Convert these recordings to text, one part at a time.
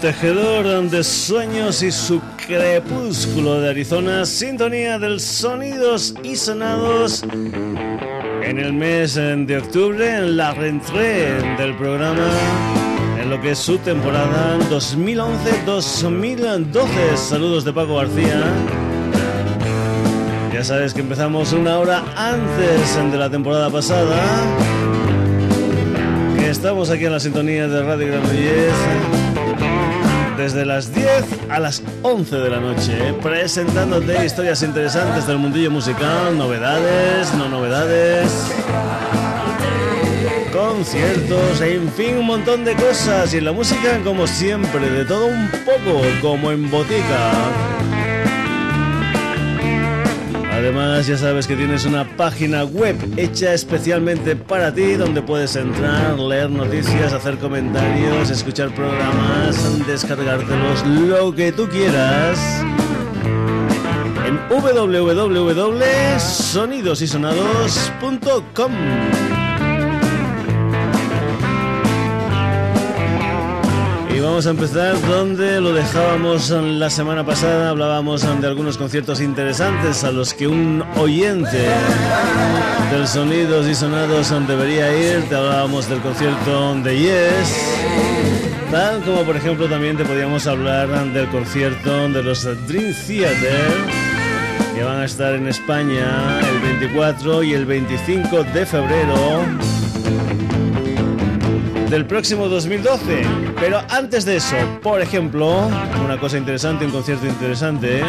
tejedor de sueños y su crepúsculo de Arizona, sintonía del sonidos y sonados en el mes de octubre, en la rentrée del programa, en lo que es su temporada 2011-2012. Saludos de Paco García. Ya sabes que empezamos una hora antes de la temporada pasada. Estamos aquí en la sintonía de Radio Granollers desde las 10 a las 11 de la noche, presentándote historias interesantes del mundillo musical, novedades, no novedades, conciertos, en fin, un montón de cosas. Y en la música, como siempre, de todo un poco, como en botica. Además, ya sabes que tienes una página web hecha especialmente para ti, donde puedes entrar, leer noticias, hacer comentarios, escuchar programas, descargártelos, lo que tú quieras. En www.sonidosysonados.com. vamos a empezar donde lo dejábamos la semana pasada. Hablábamos de algunos conciertos interesantes a los que un oyente del Sonidos y Sonados debería ir. Te hablábamos del concierto de Yes. Tal como por ejemplo también te podíamos hablar del concierto de los Dream Theater que van a estar en España el 24 y el 25 de febrero del próximo 2012. Pero antes de eso, por ejemplo, una cosa interesante, un concierto interesante,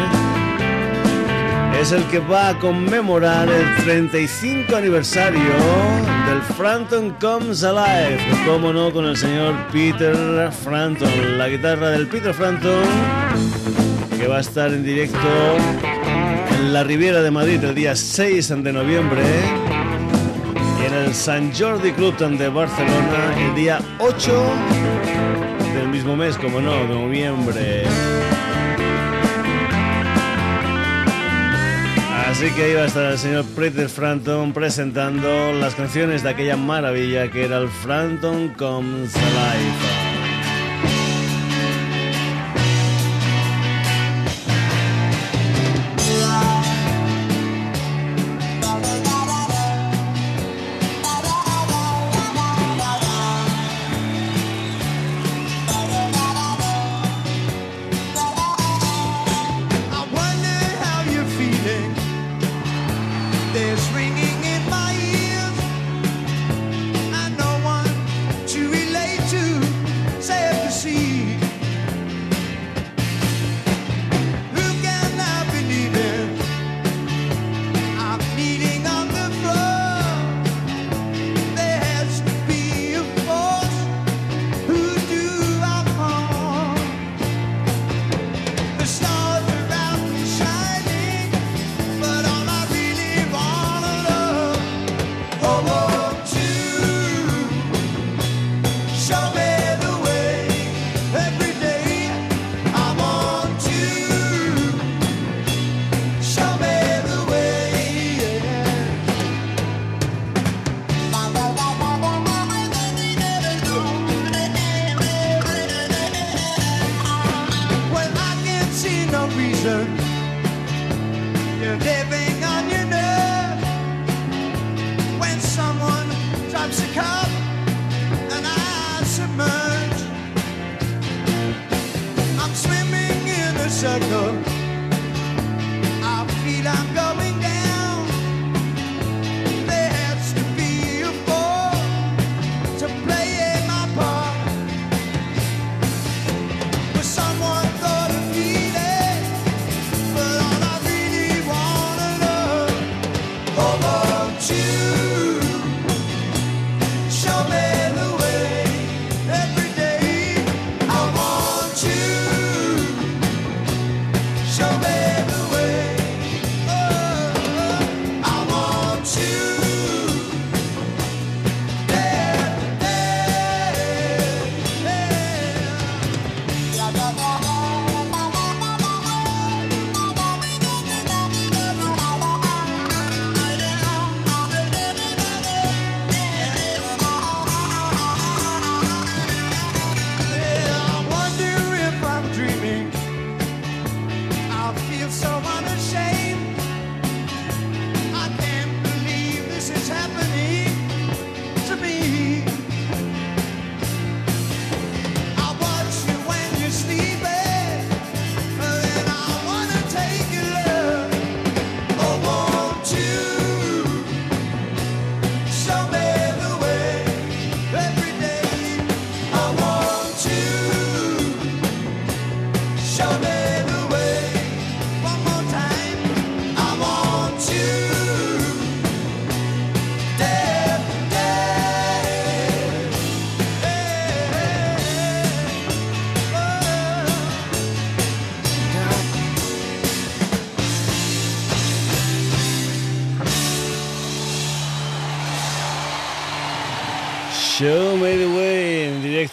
es el que va a conmemorar el 35 aniversario del Frampton Comes Alive. Como no, con el señor Peter Frampton, la guitarra del Peter Frampton, que va a estar en directo en la Riviera de Madrid el día 6 de noviembre en el San Jordi Club de Barcelona el día 8 del mismo mes, como no, de noviembre. Así que ahí va a estar el señor Peter Frampton presentando las canciones de aquella maravilla que era el Frampton Comes Alive.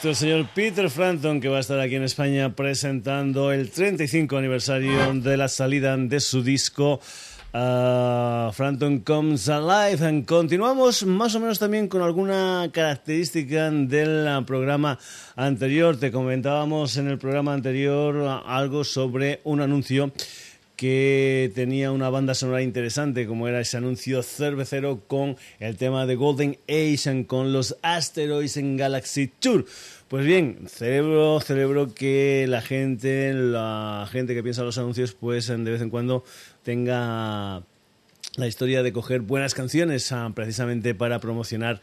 El señor Peter Frampton que va a estar aquí en España presentando el 35 aniversario de la salida de su disco uh, Frampton Comes Alive. Continuamos más o menos también con alguna característica del programa anterior. Te comentábamos en el programa anterior algo sobre un anuncio que tenía una banda sonora interesante, como era ese anuncio cervecero con el tema de Golden Age con los Asteroids en Galaxy Tour. Pues bien, celebro, celebro que la gente, la gente que piensa en los anuncios, pues de vez en cuando tenga la historia de coger buenas canciones ah, precisamente para promocionar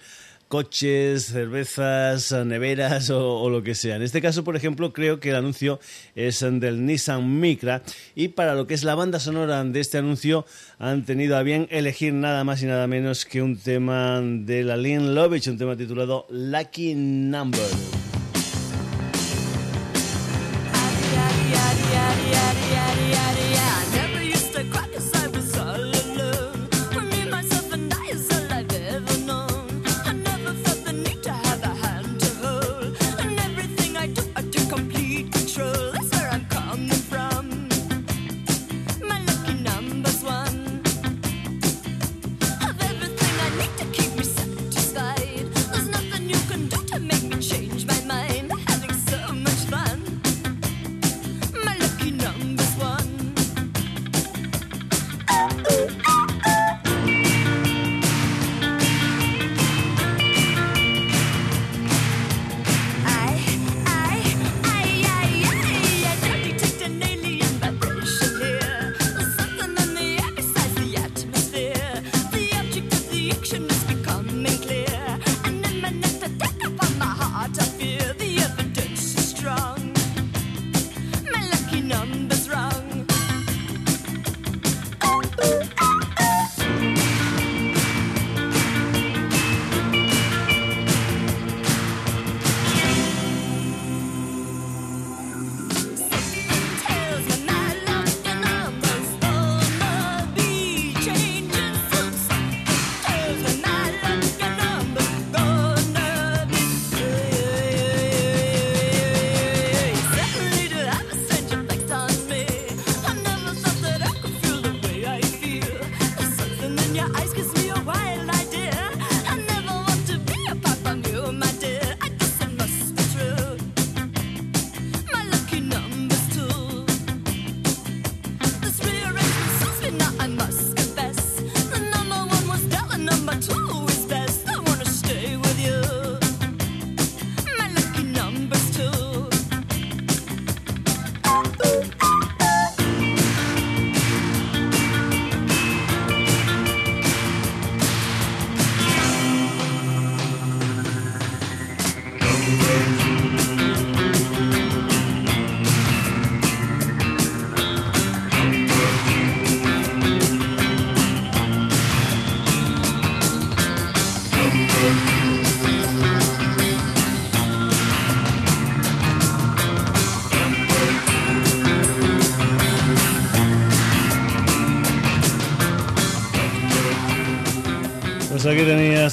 coches, cervezas, neveras o, lo que sea. En este caso, por ejemplo, creo que el anuncio es del Nissan Micra y para lo que es la banda sonora de este anuncio han tenido a bien elegir nada más y nada menos que un tema de la Lynn Lovitch, un tema titulado Lucky Number.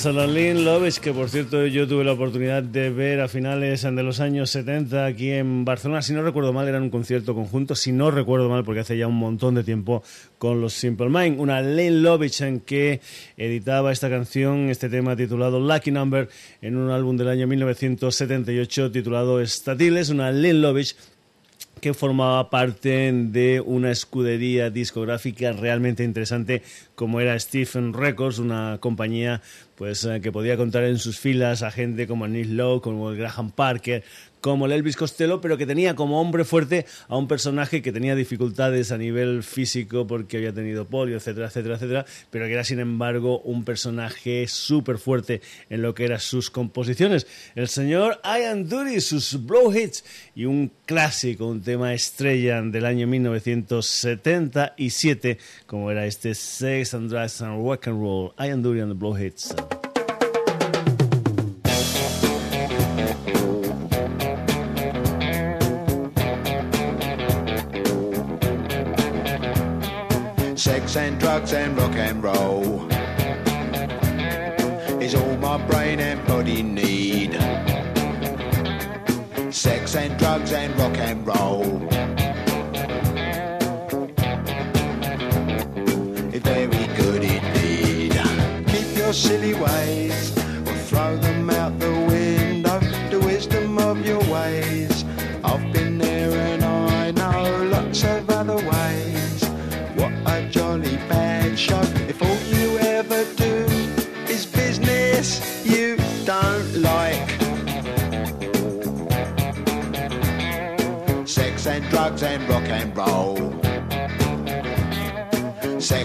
Tenías a Lynn Lovitch, que por cierto yo tuve la oportunidad de ver a finales de los años 70 aquí en Barcelona. Si no recuerdo mal, era un concierto conjunto. Si no recuerdo mal, porque hace ya un montón de tiempo con los Simple Mind. Una Lynn Lovitch en que editaba esta canción, este tema titulado Lucky Number, en un álbum del año 1978 titulado Statiles. Una Lynn Lovitch que formaba parte de una escudería discográfica realmente interesante como era Stephen Records, una compañía pues eh, que podía contar en sus filas a gente como Neil Lowe, como Graham Parker, como el Elvis Costello, pero que tenía como hombre fuerte a un personaje que tenía dificultades a nivel físico porque había tenido polio, etcétera, etcétera, etcétera, pero que era sin embargo un personaje súper fuerte en lo que eran sus composiciones. El señor Ian Dury, sus Blow Hits y un clásico, un tema estrella del año 1977, como era este Sex and Drugs and Rock and Roll, Ian Dury and the Blow Hits. Sex and drugs and rock and roll. is all my brain and body need. Sex and drugs and rock and roll. Very good indeed. Keep your silly ways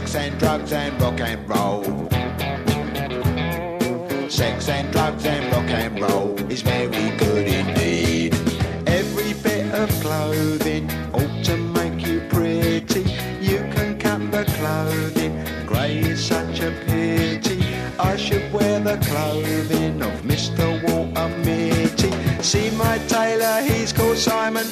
Sex and drugs and rock and roll. Sex and drugs and rock and roll is very good indeed. Every bit of clothing ought to make you pretty. You can cut the clothing, grey is such a pity. I should wear the clothing of Mr. Walter Mitty. See my tailor, he's called Simon.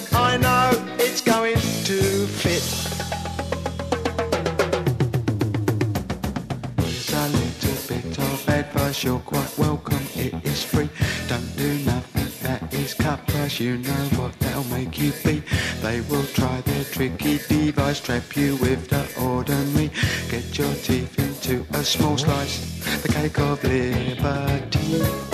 You know what they'll make you be. They will try their tricky device, trap you with the ordinary. Get your teeth into a small slice, the cake of liberty.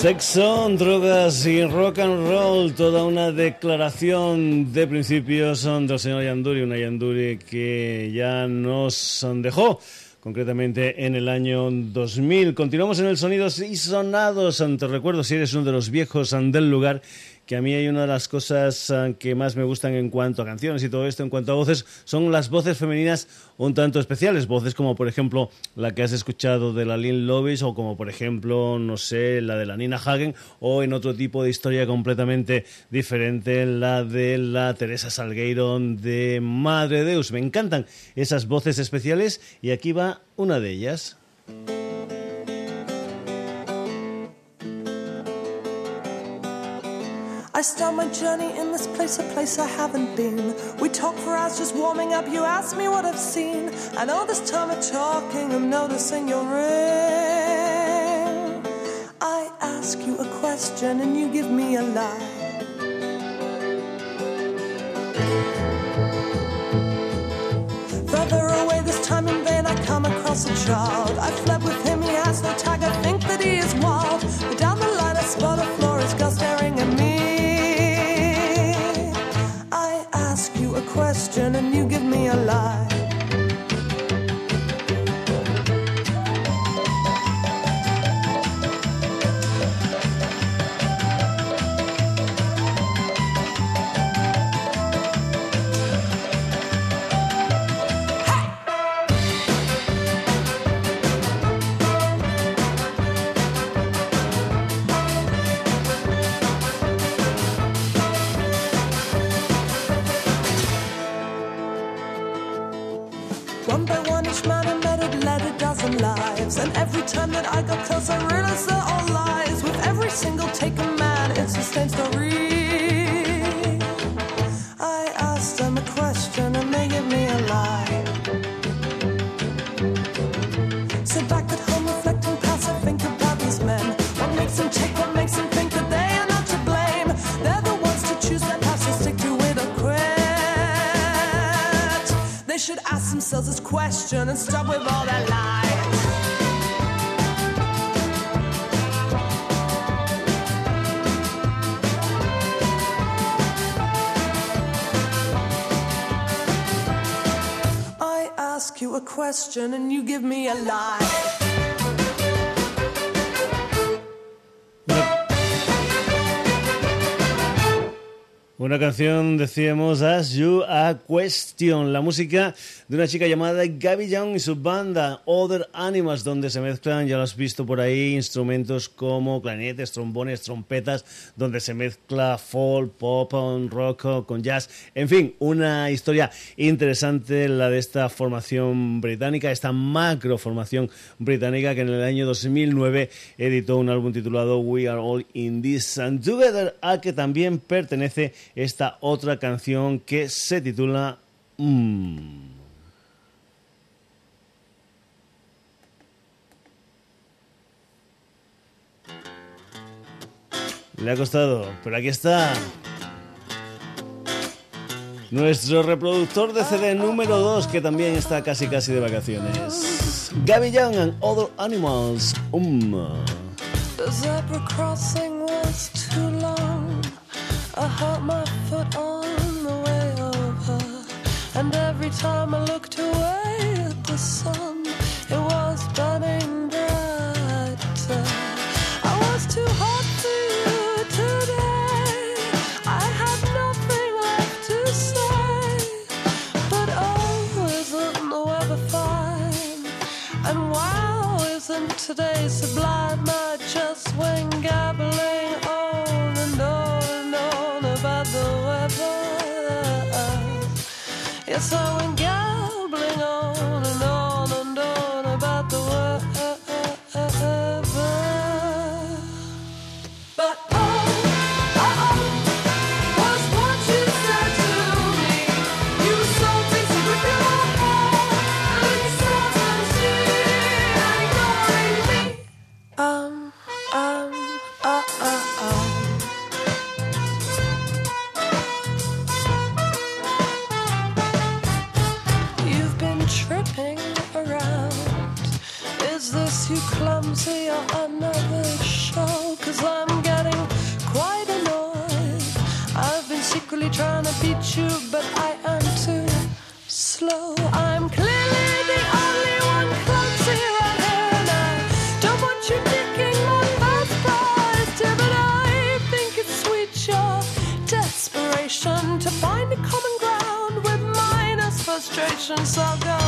Sexo, drogas y rock and roll, toda una declaración de principios del señor Yanduri, una Yanduri que ya nos dejó concretamente en el año 2000. Continuamos en el Sonidos y Sonados. Te recuerdo, si eres uno de los viejos del lugar, que a mí hay una de las cosas ah, que más me gustan en cuanto a canciones y todo esto, en cuanto a voces, son las voces femeninas un tanto especiales. Voces como, por ejemplo, la que has escuchado de la Lynn Lovis o como, por ejemplo, no sé, la de la Nina Hagen o en otro tipo de historia completamente diferente, la de la Teresa Salgueiro de Madre Deus. Me encantan esas voces especiales y aquí va una de ellas. I start my journey in this place, a place I haven't been. We talk for hours just warming up. You ask me what I've seen. And all this time of talking, I'm noticing your ring. I ask you a question and you give me a lie. And you give me a lie. Una canción, decíamos, As You a Question, la música de una chica llamada Gabby Young y su banda Other Animals, donde se mezclan, ya lo has visto por ahí, instrumentos como clarinetes, trombones, trompetas, donde se mezcla folk, pop, rock con jazz, en fin, una historia interesante la de esta formación británica, esta macro formación británica que en el año 2009 editó un álbum titulado We Are All in This and Together, a que también pertenece esta otra canción que se titula mm. Le ha costado, pero aquí está. Nuestro reproductor de CD número 2, que también está casi casi de vacaciones. Gabby Young and Other Animals. Um. The zebra crossing was too long. I hurt my foot on the way over. And every time I looked away at the sun, sublime? I just went gabbling on and on and on about the weather. Yes, I another show? Cause I'm getting quite annoyed. I've been secretly trying to beat you, but I am too slow. I'm clearly the only one clumsy around here, and I don't want you nicking my first prize, but I think it's sweet your desperation to find a common ground with minus frustration. So go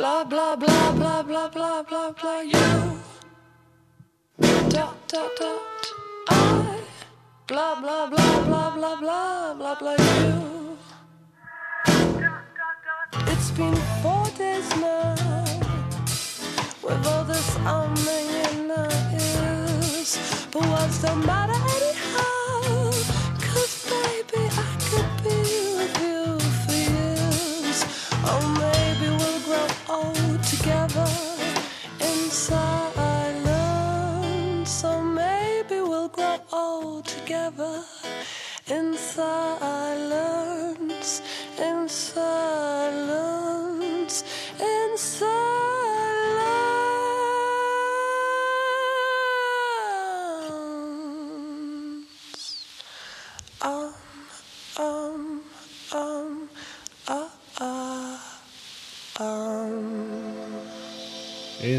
blah blah blah blah blah blah blah blah you I blah blah blah blah blah blah blah. It's been four days now with all this umming in our ears. But words don't matter anyhow.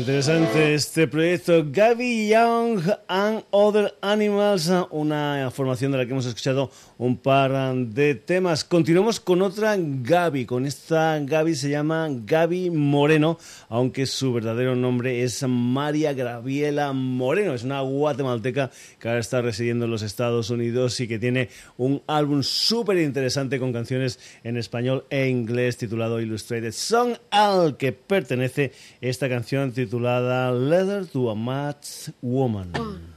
Interesante este proyecto. Gaby Young and Other Animals, una formación de la que hemos escuchado un par de temas. Continuamos con otra Gaby, con esta Gaby se llama Gaby Moreno, aunque su verdadero nombre es María Graviela Moreno, es una guatemalteca que ahora está residiendo en los Estados Unidos y que tiene un álbum súper interesante con canciones en español e inglés titulado Illustrated. Song, al que pertenece esta canción titulada Letter to a Mad Woman. Ah.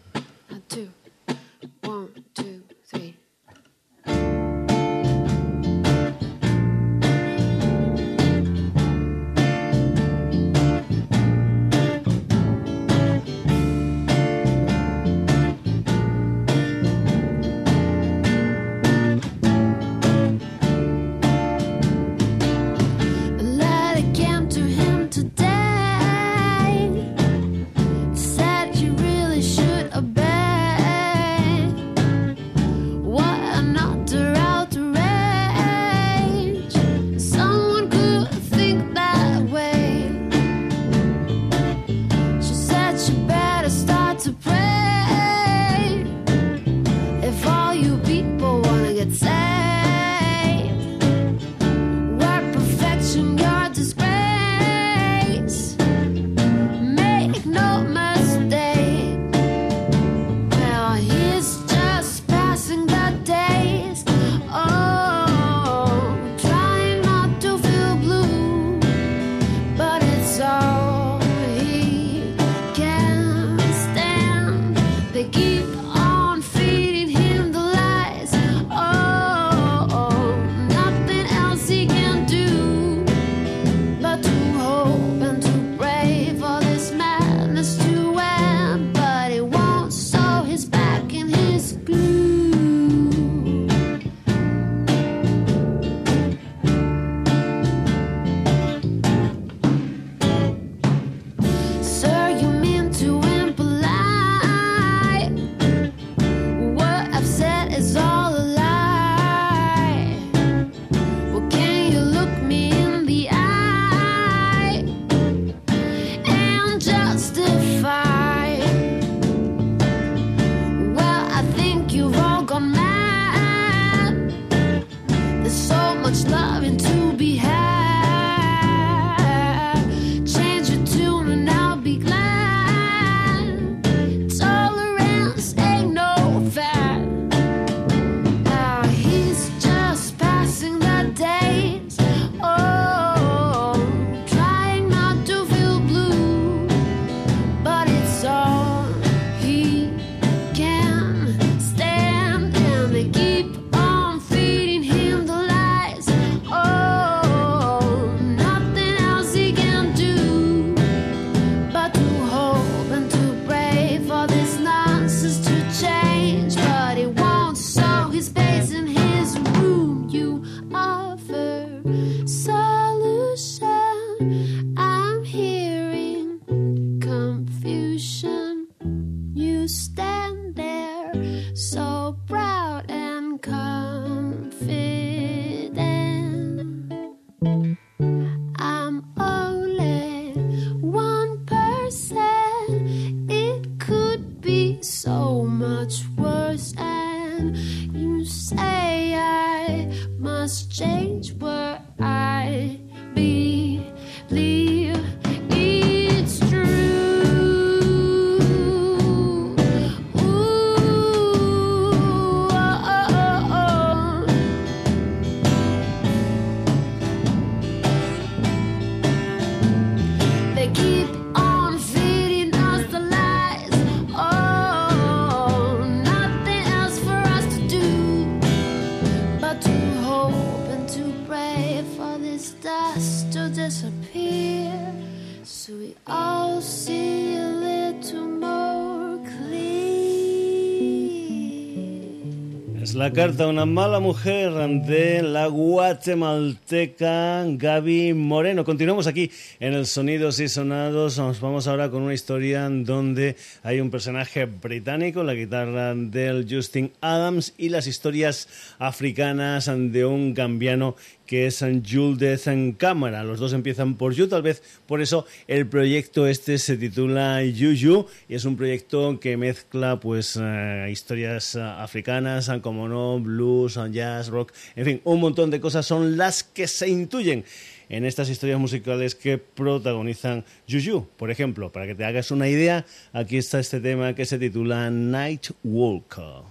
much love. Es la carta Una mala mujer de la guatemalteca Gaby Moreno. Continuamos aquí en el Sonidos y Sonados. Nos vamos ahora con una historia donde hay un personaje británico, la guitarra del Justin Adams y las historias africanas de un gambiano que es Jules en cámara. Los dos empiezan por You, tal vez por eso el proyecto este se titula Yuyu y es un proyecto que mezcla pues eh, historias eh, africanas, como no, blues, jazz, rock, en fin, un montón de cosas son las que se intuyen en estas historias musicales que protagonizan Juju. Por ejemplo, para que te hagas una idea, aquí está este tema que se titula Night Walker.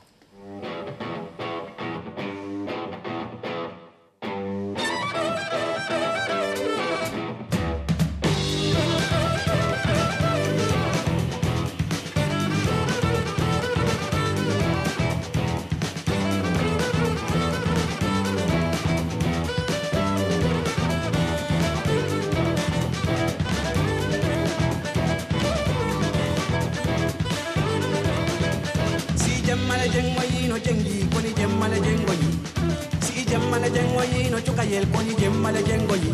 yel poni jemmale jengo yi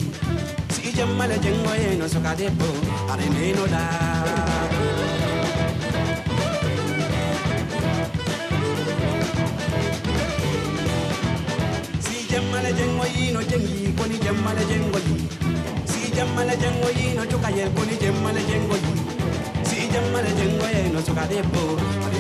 si jemmale jengo ye no soka debbo are ndeno da. Si jemmale jengo yi no jengi koni jemmale jengo yi si jemmale jengo yi no cuka yel koni jemmale jengo yi si jemmale jengo ye no soka debbo are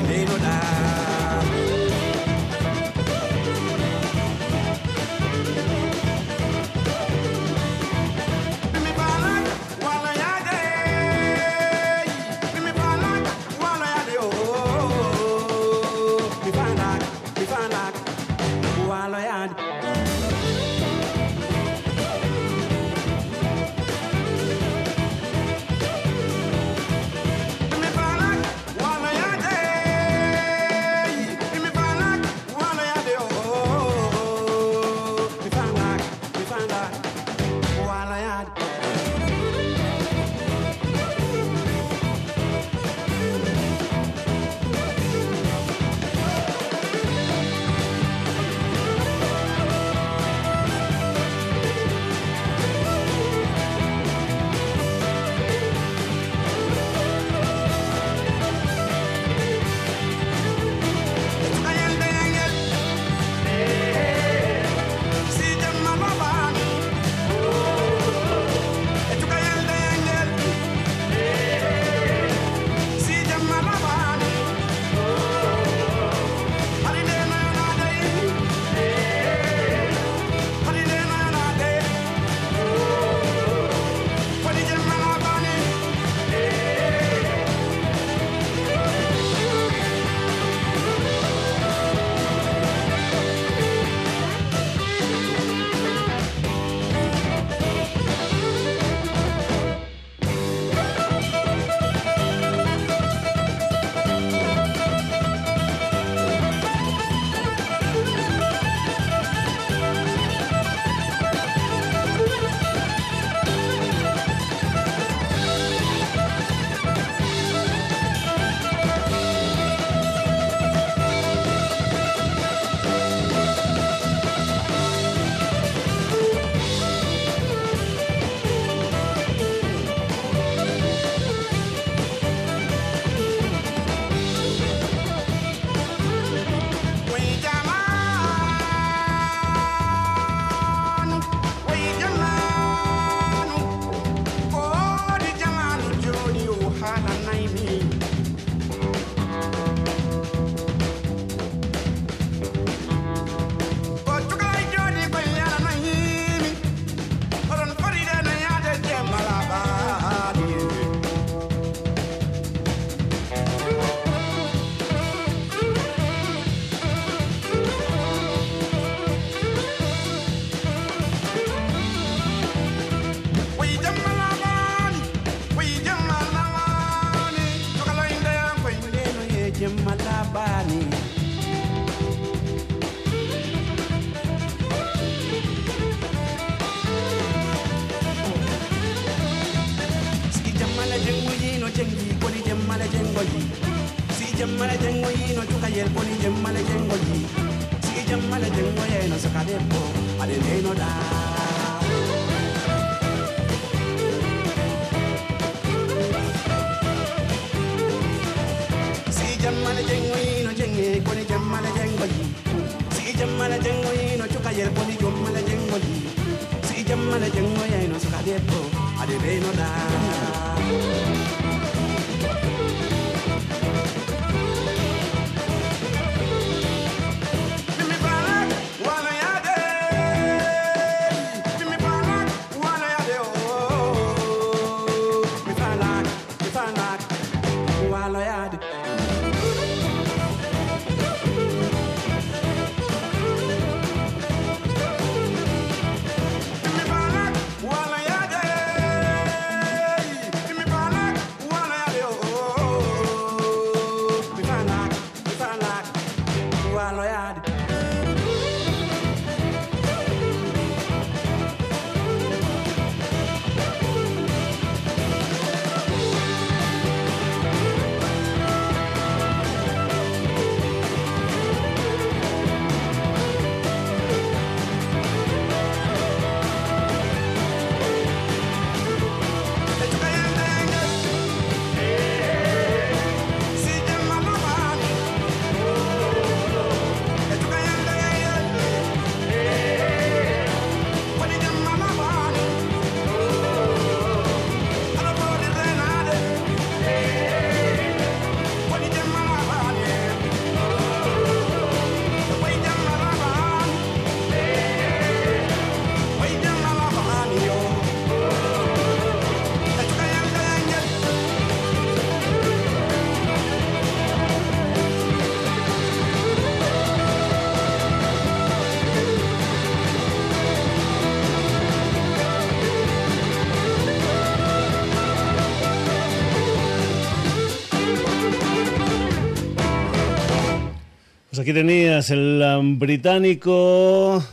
aquí tenías el um, británico,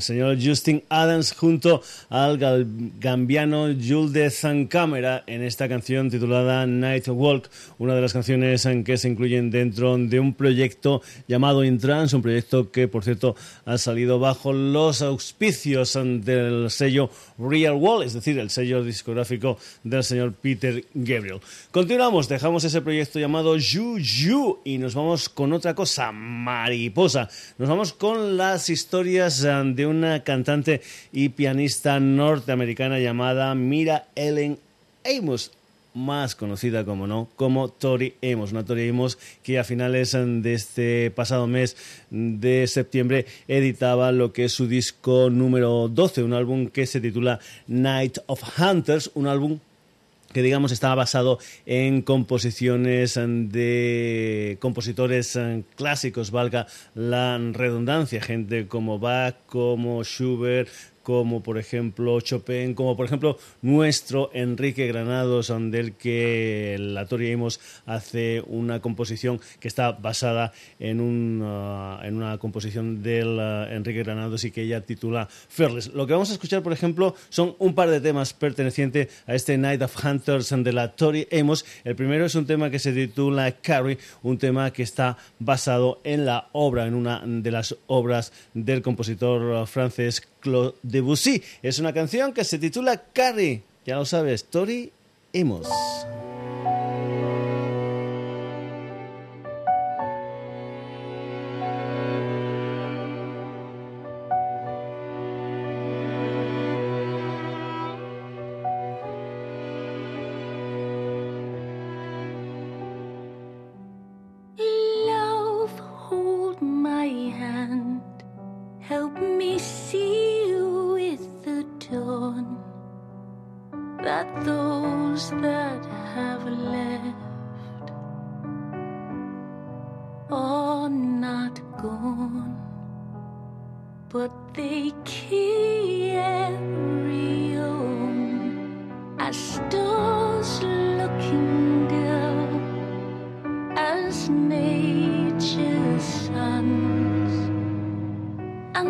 el señor Justin Adams, junto al gambiano Jules de Zancámara en esta canción titulada Night Walk, una de las canciones en que se incluyen dentro de un proyecto llamado Intrans, un proyecto que, por cierto, ha salido bajo los auspicios del sello Real Wall, es decir, el sello discográfico del señor Peter Gabriel. Continuamos, dejamos ese proyecto llamado Juju y nos vamos con otra cosa, mariposa. Nos vamos con las historias eh, de una cantante y pianista norteamericana llamada Mira Ellen Amos más conocida como no como Tori Amos, una Tori Amos que a finales de este pasado mes de septiembre editaba lo que es su disco número 12, un álbum que se titula Night of Hunters, un álbum que digamos estaba basado en composiciones de compositores eh, clásicos, valga la redundancia, gente como Bach, como Schubert, como por ejemplo Chopin, como por ejemplo nuestro Enrique Granados, del que la Tori Amos hace una composición que está basada en, un, uh, en una composición del uh, Enrique Granados y que ella titula Fearless. Lo que vamos a escuchar, por ejemplo, son un par de temas pertenecientes a este Night of Hunters de la Tori Amos. El primero es un tema que se titula Carrie, un tema que está basado en la obra, en una de las obras del compositor francés Claude Debussy. Es una canción que se titula Carrie. Ya lo sabes, Tori Amos. Help me see you with the dawn. That those that have left are not gone, but they carry on as stars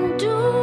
and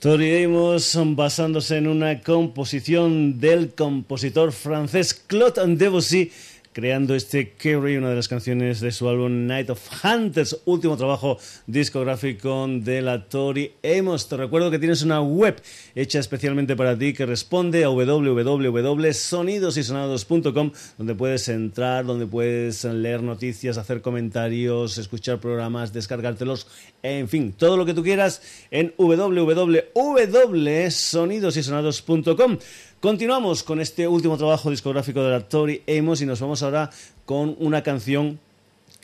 Tori Amos basándose en una composición del compositor francés Claude Debussy creando este Carry, una de las canciones de su álbum Night of Hunters, último trabajo discográfico de la Tori Amos. Te recuerdo que tienes una web hecha especialmente para ti que responde a www.sonidosysonados.com donde puedes entrar, donde puedes leer noticias, hacer comentarios, escuchar programas, descargártelos, en fin, todo lo que tú quieras en www.sonidosysonados.com. Continuamos con este último trabajo discográfico de la Tori Amos y nos vamos ahora con una canción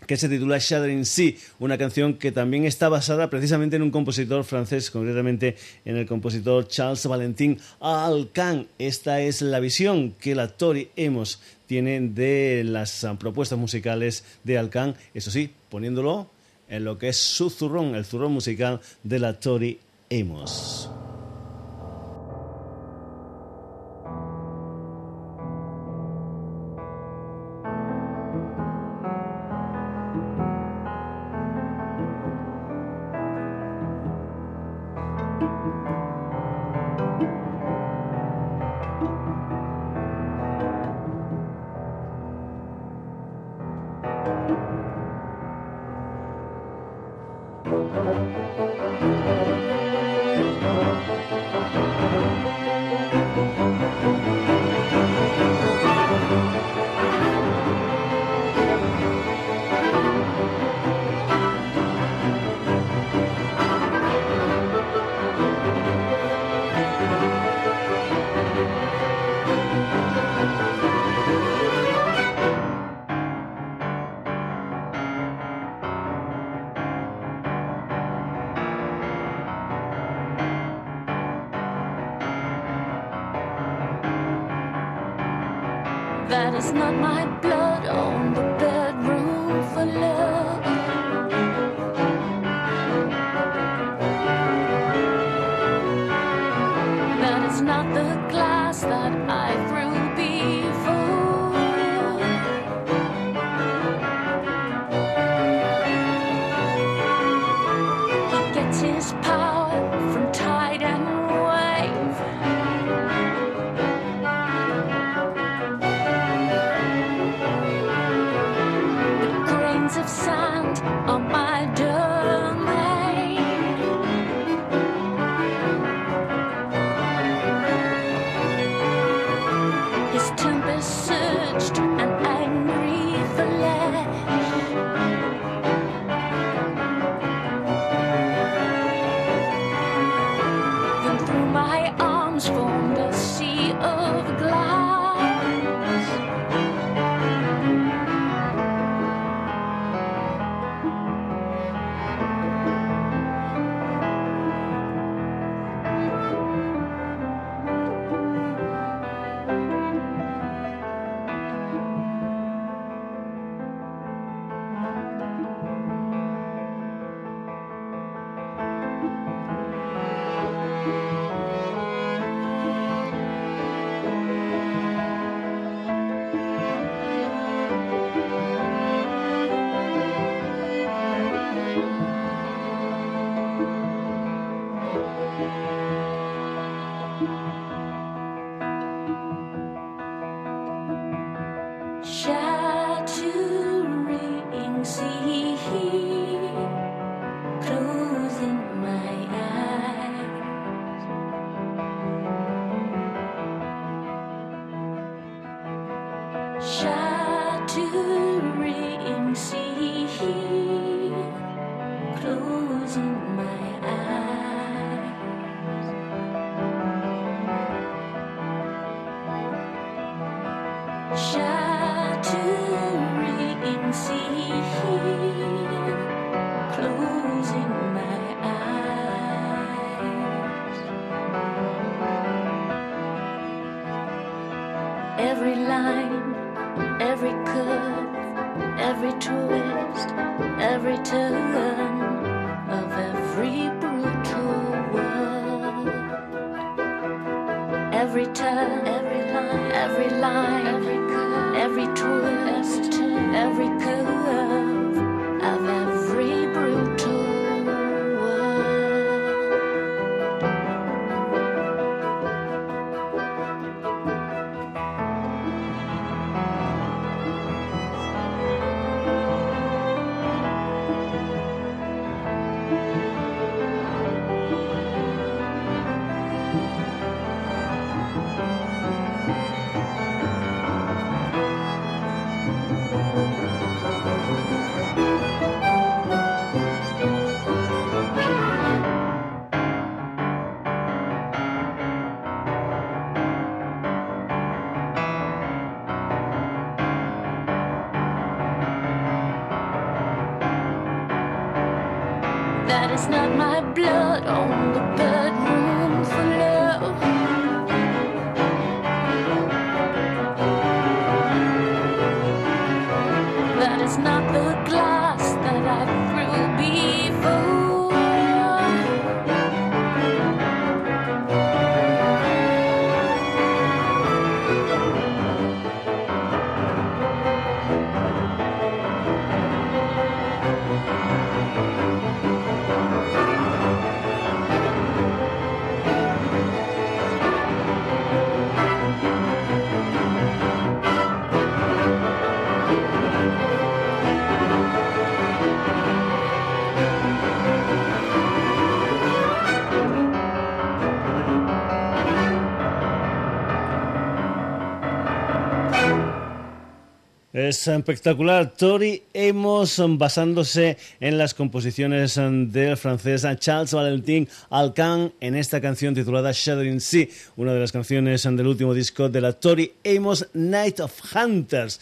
que se titula Shattering Sea, una canción que también está basada precisamente en un compositor francés, concretamente en el compositor Charles Valentin Alcan. Esta es la visión que la Tori Amos tiene de las ah, propuestas musicales de Alcan, eso sí, poniéndolo en lo que es su zurrón, el zurrón musical de la Tori Amos. That is not my blood on the bedroom Es espectacular. Tori Amos basándose en las composiciones del francés Charles Valentin Alcan en esta canción titulada Shadowing Sea, una de las canciones del último disco de la Tori Amos Night of Hunters.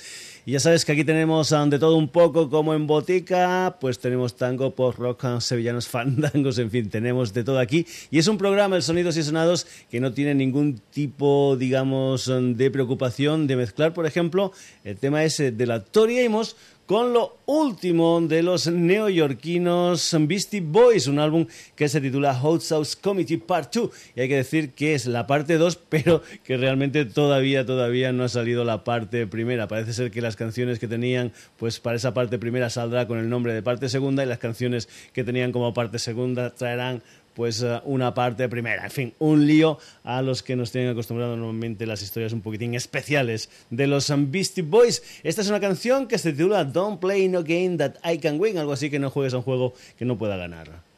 Y ya sabes que aquí tenemos um, de todo un poco, como en botica, pues tenemos tango, pop, rock, um, sevillanos, fandangos, en fin, tenemos de todo aquí. Y es un programa, el Sonidos y Sonados, que no tiene ningún tipo, digamos, um, de preocupación de mezclar, por ejemplo, el tema ese de la Tori Amos con lo último de los neoyorquinos Beastie Boys, un álbum que se titula Hot Sauce Committee Part 2. Y hay que decir que es la parte 2, pero que realmente todavía, todavía no ha salido la parte primera. Parece ser que las canciones que tenían, pues para esa parte primera saldrá con el nombre de parte segunda y las canciones que tenían como parte segunda traerán pues eh, una parte primera. En fin, un lío a los que nos tienen acostumbrados normalmente las historias un poquitín especiales de los um, Beastie Boys. Esta es una canción que se titula Don't Play No Game That I Can Win, algo así que no juegues a un juego que no pueda ganar.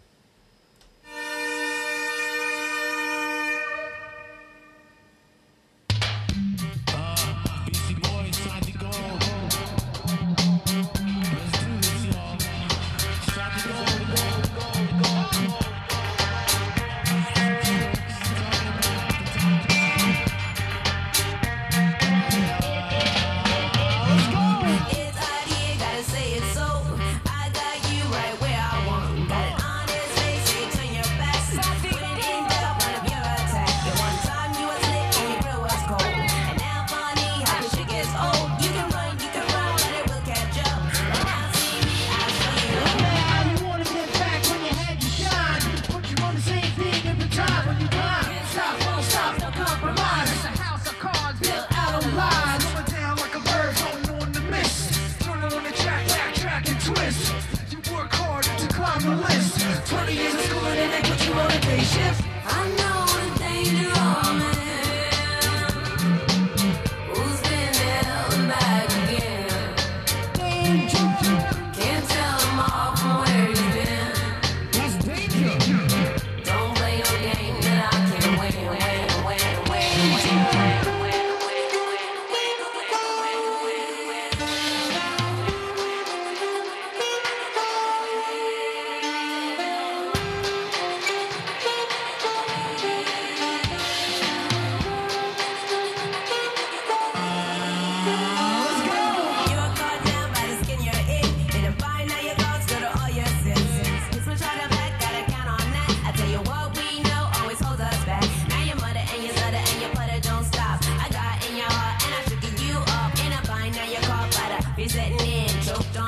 Don't.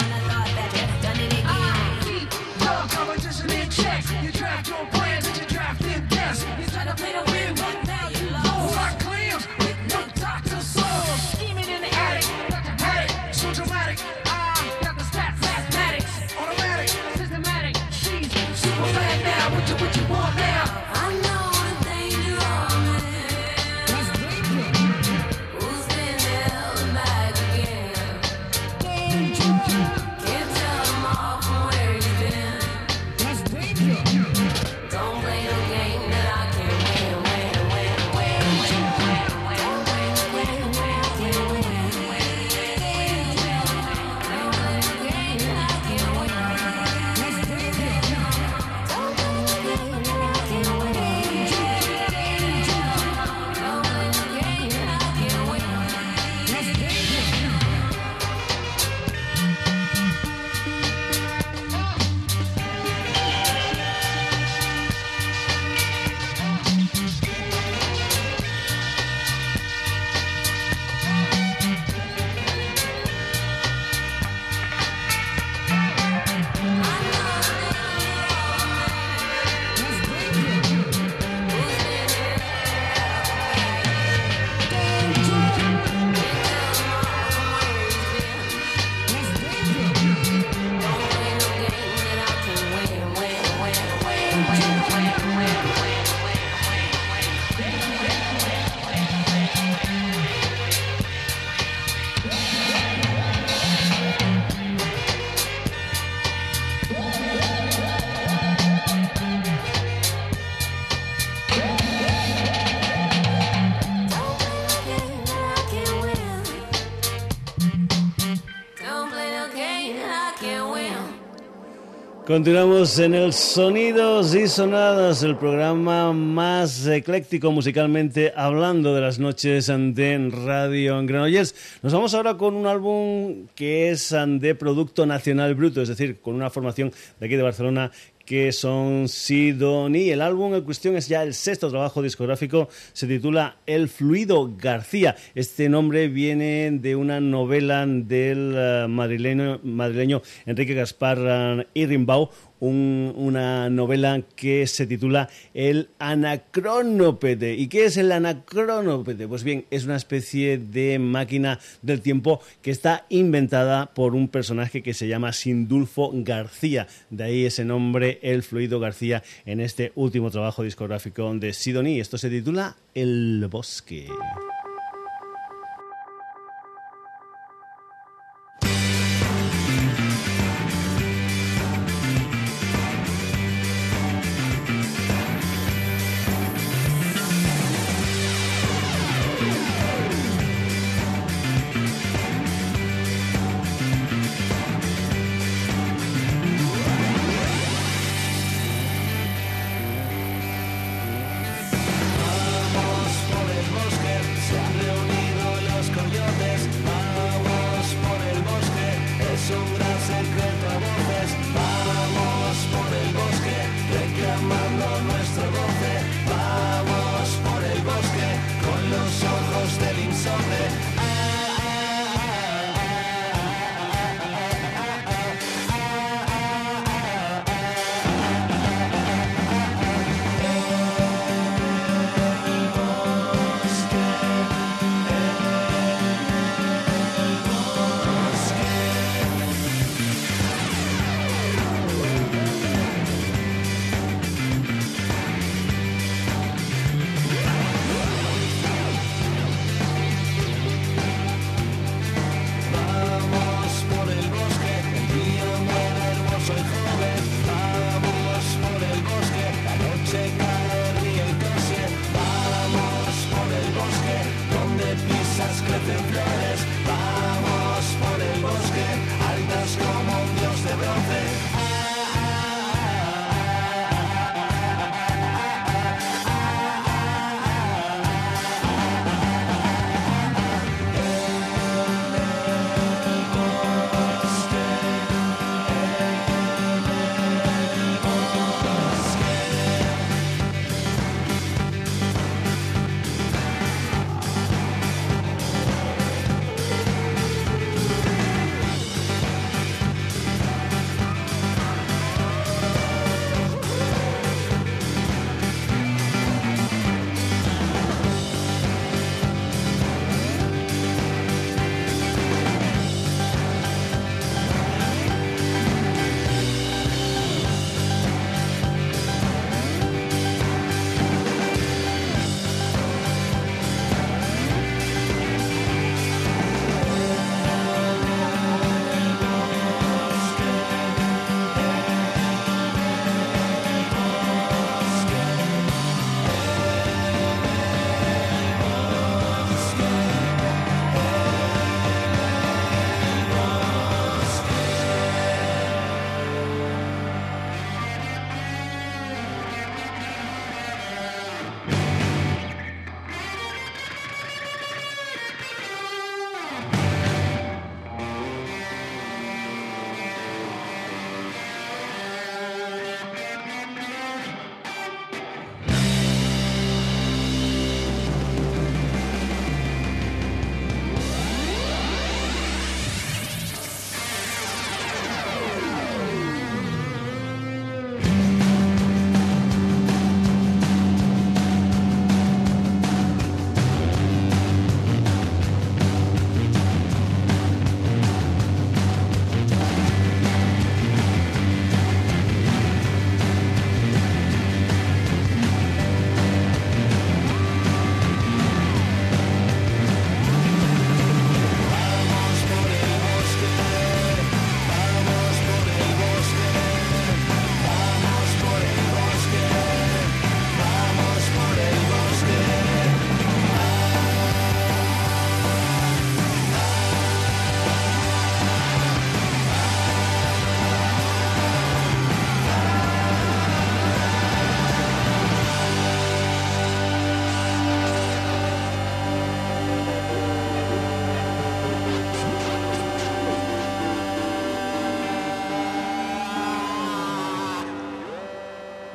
Continuamos en el Sonidos y Sonadas, el programa más ecléctico musicalmente hablando de las noches ante Radio en Granollers. Nos vamos ahora con un álbum que es de Producto Nacional Bruto, es decir, con una formación de aquí de Barcelona que son Sidoní. El álbum en cuestión es ya el sexto trabajo discográfico, se titula El Fluido García. Este nombre viene de una novela del eh, madrileño, madrileño Enrique Gaspar Irrimbau, un- una novela que se titula El Anacrónopete. ¿Y qué es el Anacrónopete? Pues bien, es una especie de máquina del tiempo que está inventada por un personaje que se llama Sindulfo García. De ahí ese nombre, El Fluido García, en este último trabajo discográfico de Sidoní. Esto se titula el bosque,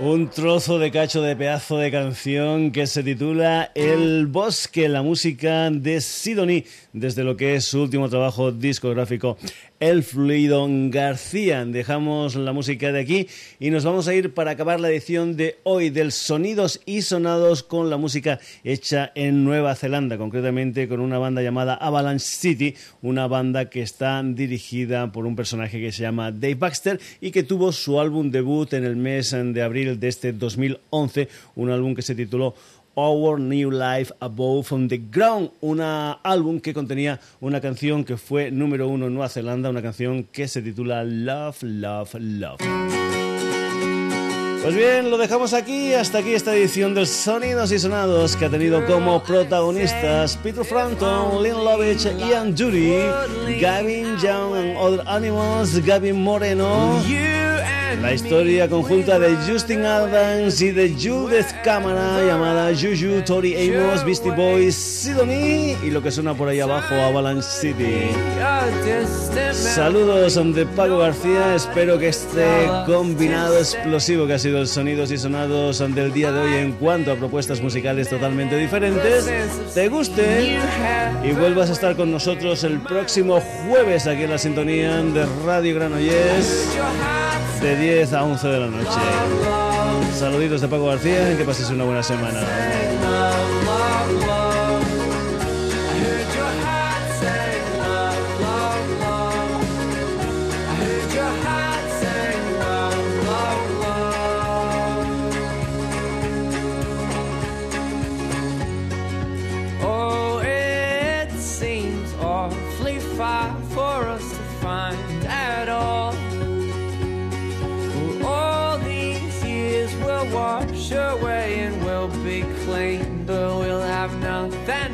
Un trozo de cacho de pedazo de canción que se titula El Bosque, la música de Sidonie, desde lo que es su último trabajo discográfico, El Fluido García. Dejamos la música de aquí y nos vamos a ir para acabar la edición de hoy del Sonidos y Sonados con la música hecha en Nueva Zelanda, concretamente con una banda llamada Avalanche City, una banda que está dirigida por un personaje que se llama Dave Baxter y que tuvo su álbum debut en el mes de abril de este 2011, un álbum que se tituló Our New Life Above on the Ground, un álbum que contenía una canción que fue número uno en Nueva Zelanda, una canción que se titula Love, Love, Love. Pues bien, lo dejamos aquí. Hasta aquí esta edición del Sonidos y Sonados que ha tenido como protagonistas Peter Frampton, Lynn Lovitch, Ian Judy, Gavin Young and Other Animals, Gavin Moreno. La historia conjunta de Justin Adams y de Judith Cámara llamada Juju, Tori Amos, Beastie Boys, Sidonie y lo que suena por ahí abajo, Avalanche City. Saludos de Paco García, espero que este combinado explosivo que ha sido el Sonidos y Sonados del día de hoy en cuanto a propuestas musicales totalmente diferentes, te guste y vuelvas a estar con nosotros el próximo jueves aquí en la sintonía de Radio Granollers de 10 a 11 de la noche. Saluditos de Paco García, que pases una buena semana. Then.